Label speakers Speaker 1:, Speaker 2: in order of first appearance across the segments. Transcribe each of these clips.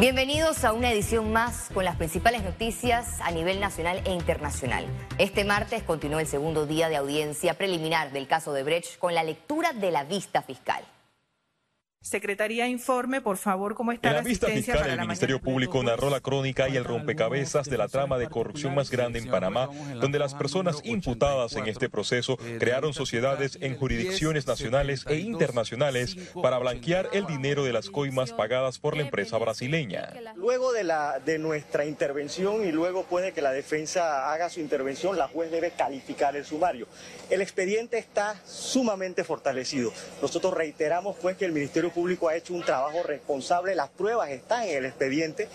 Speaker 1: Bienvenidos a una edición más con las principales noticias a nivel nacional e internacional. Este martes continuó el segundo día de audiencia preliminar del caso de Brecht con la lectura de la vista fiscal.
Speaker 2: Secretaría informe, por favor, cómo está
Speaker 3: en
Speaker 2: la,
Speaker 3: la vista
Speaker 2: asistencia
Speaker 3: fiscal,
Speaker 2: para
Speaker 3: el
Speaker 2: la
Speaker 3: Ministerio
Speaker 2: mañana?
Speaker 3: Público narró la crónica y el rompecabezas de la trama de corrupción más grande en Panamá, donde las personas imputadas en este proceso crearon sociedades en jurisdicciones nacionales e internacionales para blanquear el dinero de las coimas pagadas por la empresa brasileña.
Speaker 4: Luego de, la, de nuestra intervención y luego puede que la defensa haga su intervención, la juez debe calificar el sumario. El expediente está sumamente fortalecido. Nosotros reiteramos pues que el Ministerio Público ha hecho un trabajo responsable, las pruebas están en el expediente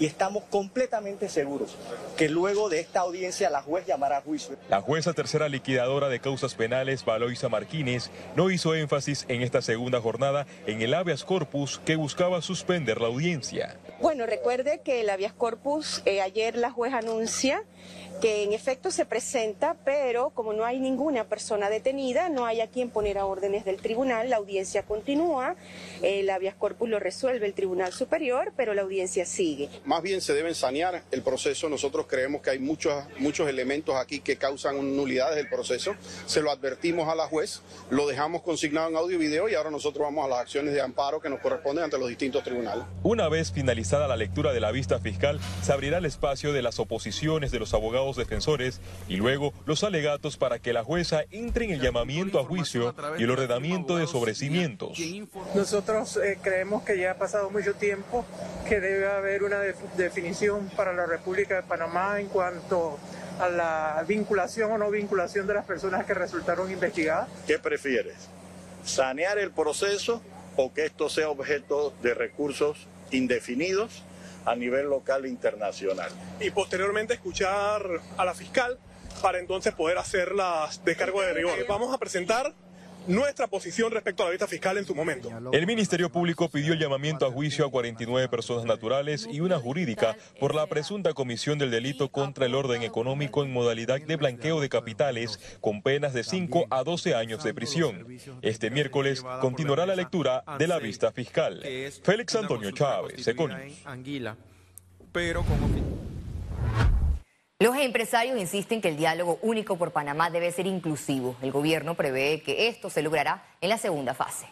Speaker 4: y estamos completamente seguros que luego de esta audiencia la juez llamará a juicio.
Speaker 3: La jueza tercera liquidadora de causas penales, Valoisa Martínez, no hizo énfasis en esta segunda jornada en el habeas corpus que buscaba suspender la audiencia.
Speaker 5: Bueno, recuerde que el habeas corpus, eh, ayer la juez anuncia que en efecto se presenta, pero como no hay ninguna persona detenida, no hay a quien poner a órdenes del tribunal, la audiencia continúa, el habeas corpus lo resuelve el Tribunal Superior, pero la audiencia sigue.
Speaker 6: Más bien se deben sanear el proceso. Nosotros creemos que hay muchos, muchos elementos aquí que causan nulidades del proceso. Se lo advertimos a la juez, lo dejamos consignado en audio y video y ahora nosotros vamos a las acciones de amparo que nos corresponden ante los distintos tribunales.
Speaker 3: Una vez finalizada la lectura de la vista fiscal, se abrirá el espacio de las oposiciones de los abogados defensores y luego los alegatos para que la jueza entre en el llamamiento a juicio y el ordenamiento de sobrecimientos.
Speaker 7: Nosotros eh, creemos que ya ha pasado mucho tiempo, que debe haber una def- definición para la República de Panamá en cuanto a la vinculación o no vinculación de las personas que resultaron investigadas.
Speaker 8: ¿Qué prefieres? ¿Sanear el proceso o que esto sea objeto de recursos indefinidos a nivel local e internacional?
Speaker 9: y posteriormente escuchar a la fiscal para entonces poder hacer las descargos de rigor. Vamos a presentar nuestra posición respecto a la vista fiscal en su momento.
Speaker 3: El Ministerio Público pidió el llamamiento a juicio a 49 personas naturales y una jurídica por la presunta comisión del delito contra el orden económico en modalidad de blanqueo de capitales con penas de 5 a 12 años de prisión. Este miércoles continuará la lectura de la vista fiscal. Félix Antonio Chávez.
Speaker 10: Anguila, pero como
Speaker 1: Los empresarios insisten que el diálogo único por Panamá debe ser inclusivo. El gobierno prevé que esto se logrará en la segunda fase.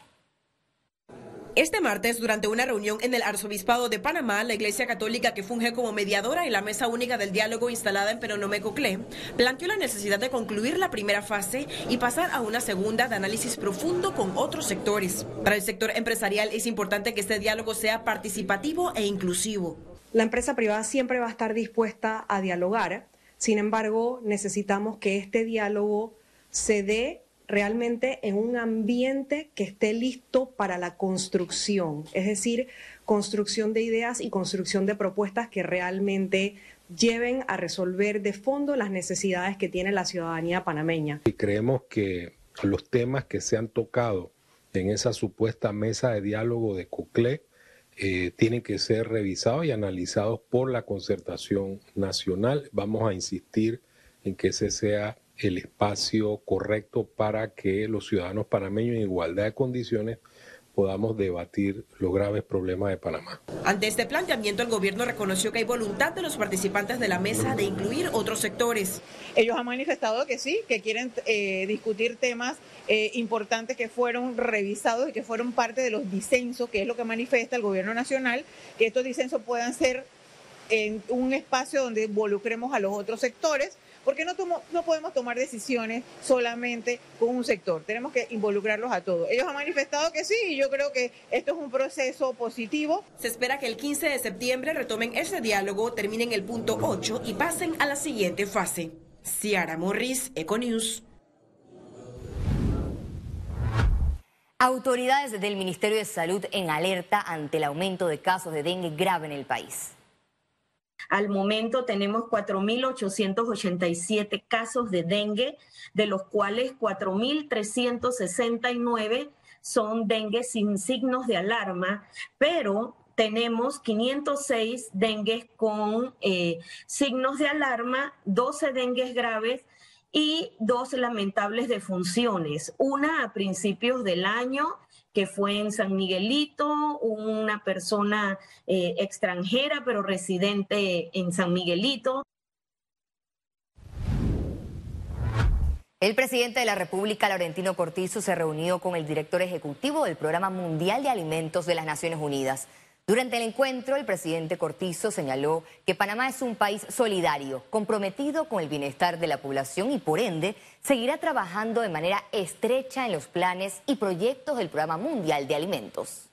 Speaker 2: Este martes, durante una reunión en el Arzobispado de Panamá, la Iglesia Católica, que funge como mediadora en la Mesa Única del Diálogo instalada en Penonomé-Coclé, planteó la necesidad de concluir la primera fase y pasar a una segunda de análisis profundo con otros sectores. Para el sector empresarial es importante que este diálogo sea participativo e inclusivo.
Speaker 11: La empresa privada siempre va a estar dispuesta a dialogar, sin embargo, necesitamos que este diálogo se dé realmente en un ambiente que esté listo para la construcción, es decir, construcción de ideas y construcción de propuestas que realmente lleven a resolver de fondo las necesidades que tiene la ciudadanía panameña.
Speaker 12: Y creemos que los temas que se han tocado en esa supuesta mesa de diálogo de COCLE eh, tienen que ser revisados y analizados por la concertación nacional. Vamos a insistir en que ese sea el espacio correcto para que los ciudadanos panameños en igualdad de condiciones podamos debatir los graves problemas de Panamá.
Speaker 2: Ante este planteamiento, el gobierno reconoció que hay voluntad de los participantes de la mesa de incluir otros sectores.
Speaker 13: Ellos han manifestado que sí, que quieren eh, discutir temas eh, importantes que fueron revisados y que fueron parte de los disensos, que es lo que manifiesta el gobierno nacional, que estos disensos puedan ser en un espacio donde involucremos a los otros sectores, porque no, tomo, no podemos tomar decisiones solamente con un sector, tenemos que involucrarlos a todos. Ellos han manifestado que sí y yo creo que esto es un proceso positivo.
Speaker 2: Se espera que el 15 de septiembre retomen ese diálogo, terminen el punto 8 y pasen a la siguiente fase. Ciara Morris, Econews.
Speaker 1: Autoridades del Ministerio de Salud en alerta ante el aumento de casos de dengue grave en el país.
Speaker 14: Al momento tenemos 4.887 casos de dengue, de los cuales 4.369 son dengue sin signos de alarma, pero tenemos 506 dengues con eh, signos de alarma, 12 dengues graves y dos lamentables defunciones, una a principios del año que fue en San Miguelito, una persona eh, extranjera pero residente en San Miguelito.
Speaker 1: El presidente de la República, Laurentino Cortizo, se reunió con el director ejecutivo del Programa Mundial de Alimentos de las Naciones Unidas. Durante el encuentro, el presidente Cortizo señaló que Panamá es un país solidario, comprometido con el bienestar de la población y por ende seguirá trabajando de manera estrecha en los planes y proyectos del Programa Mundial de Alimentos.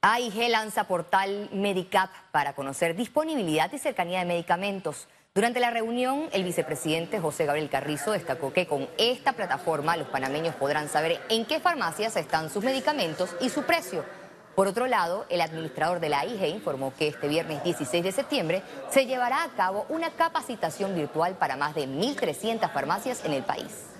Speaker 1: AIG lanza portal Medicap para conocer disponibilidad y cercanía de medicamentos. Durante la reunión, el vicepresidente José Gabriel Carrizo destacó que con esta plataforma los panameños podrán saber en qué farmacias están sus medicamentos y su precio. Por otro lado, el administrador de la AIG informó que este viernes 16 de septiembre se llevará a cabo una capacitación virtual para más de 1.300 farmacias en el país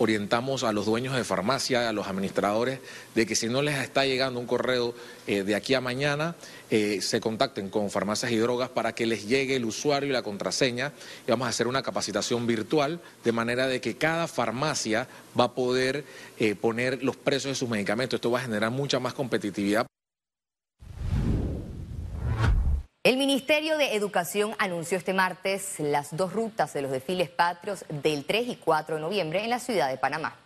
Speaker 15: orientamos a los dueños de farmacia, a los administradores, de que si no les está llegando un correo eh, de aquí a mañana, eh, se contacten con farmacias y drogas para que les llegue el usuario y la contraseña. Y vamos a hacer una capacitación virtual de manera de que cada farmacia va a poder eh, poner los precios de sus medicamentos. Esto va a generar mucha más competitividad.
Speaker 1: El Ministerio de Educación anunció este martes las dos rutas de los desfiles patrios del 3 y 4 de noviembre en la ciudad de Panamá.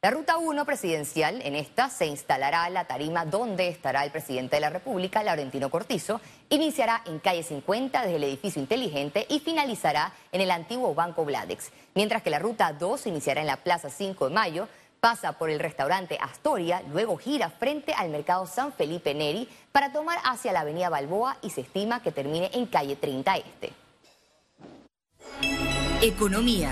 Speaker 1: La ruta 1 presidencial, en esta se instalará la tarima donde estará el presidente de la República, Laurentino Cortizo, iniciará en calle 50 desde el edificio inteligente y finalizará en el antiguo Banco Bladex, mientras que la ruta 2 iniciará en la Plaza 5 de Mayo, Pasa por el restaurante Astoria, luego gira frente al mercado San Felipe Neri para tomar hacia la avenida Balboa y se estima que termine en calle 30 Este. Economía.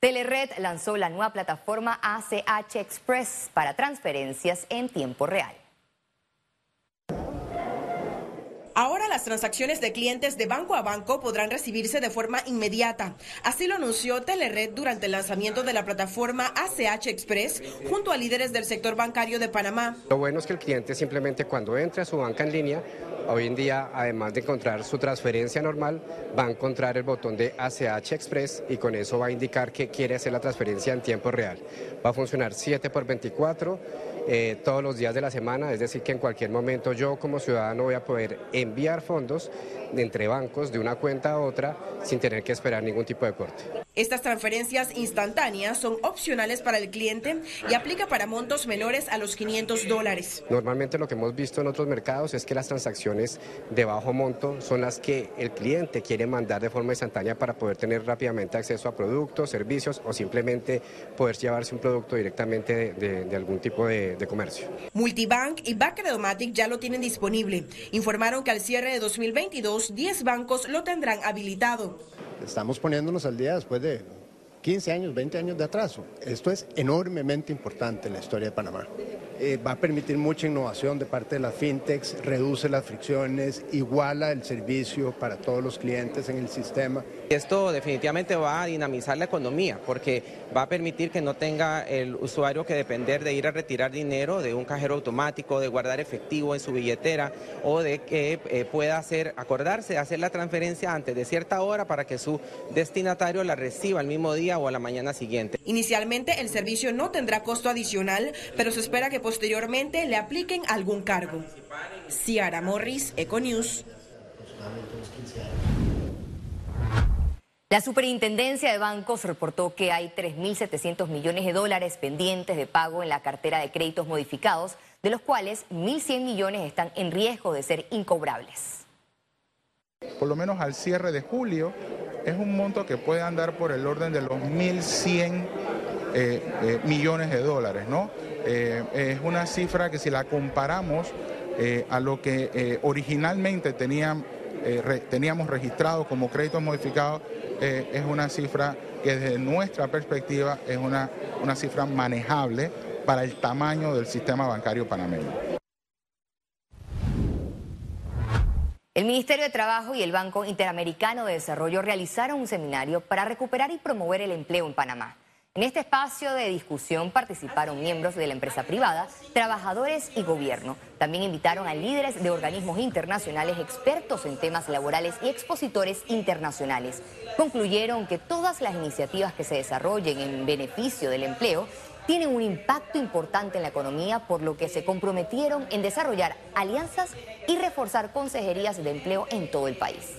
Speaker 1: Telered lanzó la nueva plataforma ACH Express para transferencias en tiempo real.
Speaker 2: Ahora las transacciones de clientes de banco a banco podrán recibirse de forma inmediata. Así lo anunció Telered durante el lanzamiento de la plataforma ACH Express junto a líderes del sector bancario de Panamá.
Speaker 16: Lo bueno es que el cliente simplemente cuando entre a su banca en línea Hoy en día, además de encontrar su transferencia normal, va a encontrar el botón de ACH Express y con eso va a indicar que quiere hacer la transferencia en tiempo real. Va a funcionar 7 por 24 eh, todos los días de la semana, es decir, que en cualquier momento yo como ciudadano voy a poder enviar fondos entre bancos de una cuenta a otra sin tener que esperar ningún tipo de corte.
Speaker 2: Estas transferencias instantáneas son opcionales para el cliente y aplica para montos menores a los 500 dólares.
Speaker 16: Normalmente lo que hemos visto en otros mercados es que las transacciones de bajo monto son las que el cliente quiere mandar de forma instantánea para poder tener rápidamente acceso a productos, servicios o simplemente poder llevarse un producto directamente de, algún tipo de, de, comercio.
Speaker 2: Multibank y Backredomatic ya lo tienen disponible. Informaron que al cierre de 2022 10 bancos lo tendrán habilitado.
Speaker 17: Estamos poniéndonos al día después de 15 años, 20 años de atraso. Esto es enormemente importante en la historia de Panamá. Eh, va a permitir mucha innovación de parte de las fintechs, reduce las fricciones, iguala el servicio para todos los clientes en el sistema.
Speaker 18: Esto definitivamente va a dinamizar la economía porque va a permitir que no tenga el usuario que depender de ir a retirar dinero de un cajero automático, de guardar efectivo en su billetera o de que eh, pueda hacer, acordarse hacer la transferencia antes de cierta hora para que su destinatario la reciba el mismo día o a la mañana siguiente.
Speaker 2: Inicialmente el servicio no tendrá costo adicional, pero se espera que posteriormente le apliquen algún cargo. Ciara Morris, Econews.
Speaker 1: La Superintendencia de Bancos reportó que hay 3.700 millones de dólares pendientes de pago en la cartera de créditos modificados, de los cuales 1.100 millones están en riesgo de ser incobrables.
Speaker 19: Por lo menos al cierre de julio es un monto que puede andar por el orden de los 1.100 eh, eh, millones de dólares, ¿no? Eh, es una cifra que si la comparamos a lo que originalmente teníamos registrado como créditos modificados, es una cifra que desde nuestra perspectiva es una, una cifra manejable para el tamaño del sistema bancario panameño.
Speaker 1: El Ministerio de Trabajo y el Banco Interamericano de Desarrollo realizaron un seminario para recuperar y promover el empleo en Panamá. En este espacio de discusión participaron miembros de la empresa privada, trabajadores y gobierno. También invitaron a líderes de organismos internacionales, expertos en temas laborales y expositores internacionales. Concluyeron que todas las iniciativas que se desarrollen en beneficio del empleo tienen un impacto importante en la economía, por lo que se comprometieron en desarrollar alianzas y reforzar consejerías de empleo en todo el país.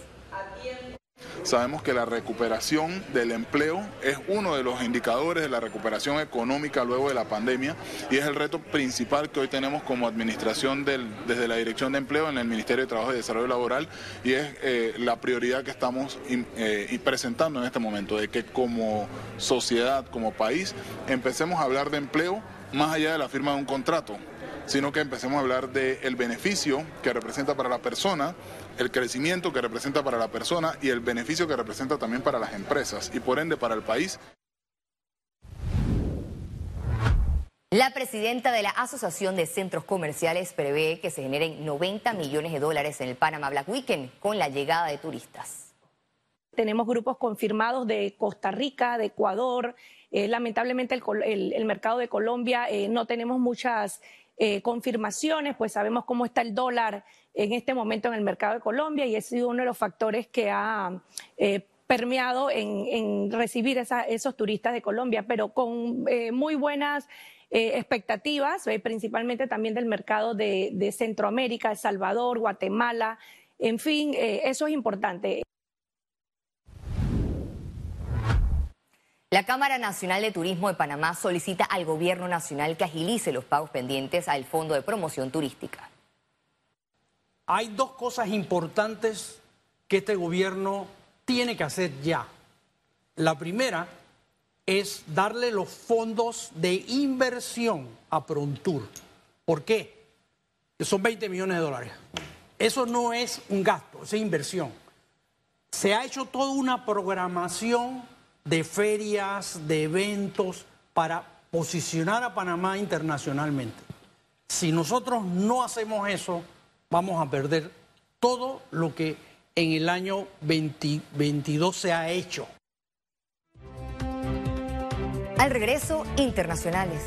Speaker 20: Sabemos que la recuperación del empleo es uno de los indicadores de la recuperación económica luego de la pandemia y es el reto principal que hoy tenemos como administración desde la Dirección de Empleo en el Ministerio de Trabajo y Desarrollo Laboral y es eh, la prioridad que estamos eh, presentando en este momento, de que como sociedad, como país, empecemos a hablar de empleo más allá de la firma de un contrato sino que empecemos a hablar del beneficio que representa para la persona, el crecimiento que representa para la persona y el beneficio que representa también para las empresas y por ende para el país.
Speaker 1: La presidenta de la Asociación de Centros Comerciales prevé que se generen 90 millones de dólares en el Panama Black Weekend con la llegada de turistas.
Speaker 21: Tenemos grupos confirmados de Costa Rica, de Ecuador. Eh, lamentablemente el, mercado de Colombia eh, no tenemos muchas eh, confirmaciones, pues sabemos cómo está el dólar en este momento en el mercado de Colombia y ha sido uno de los factores que ha eh, permeado en, recibir esos turistas de Colombia, pero con eh, muy buenas expectativas, principalmente también del mercado de, de Centroamérica, El Salvador, Guatemala, en fin, eso es importante.
Speaker 1: La Cámara Nacional de Turismo de Panamá solicita al Gobierno Nacional que agilice los pagos pendientes al Fondo de Promoción Turística.
Speaker 22: Hay dos cosas importantes que este gobierno tiene que hacer ya. La primera es darle los fondos de inversión a Prontur. ¿Por qué? Son 20 millones de dólares. Eso no es un gasto, es inversión. Se ha hecho toda una programación de ferias, de eventos, para posicionar a Panamá internacionalmente. Si nosotros no hacemos eso, vamos a perder todo lo que en el año 2022 se ha hecho.
Speaker 1: Al regreso, internacionales.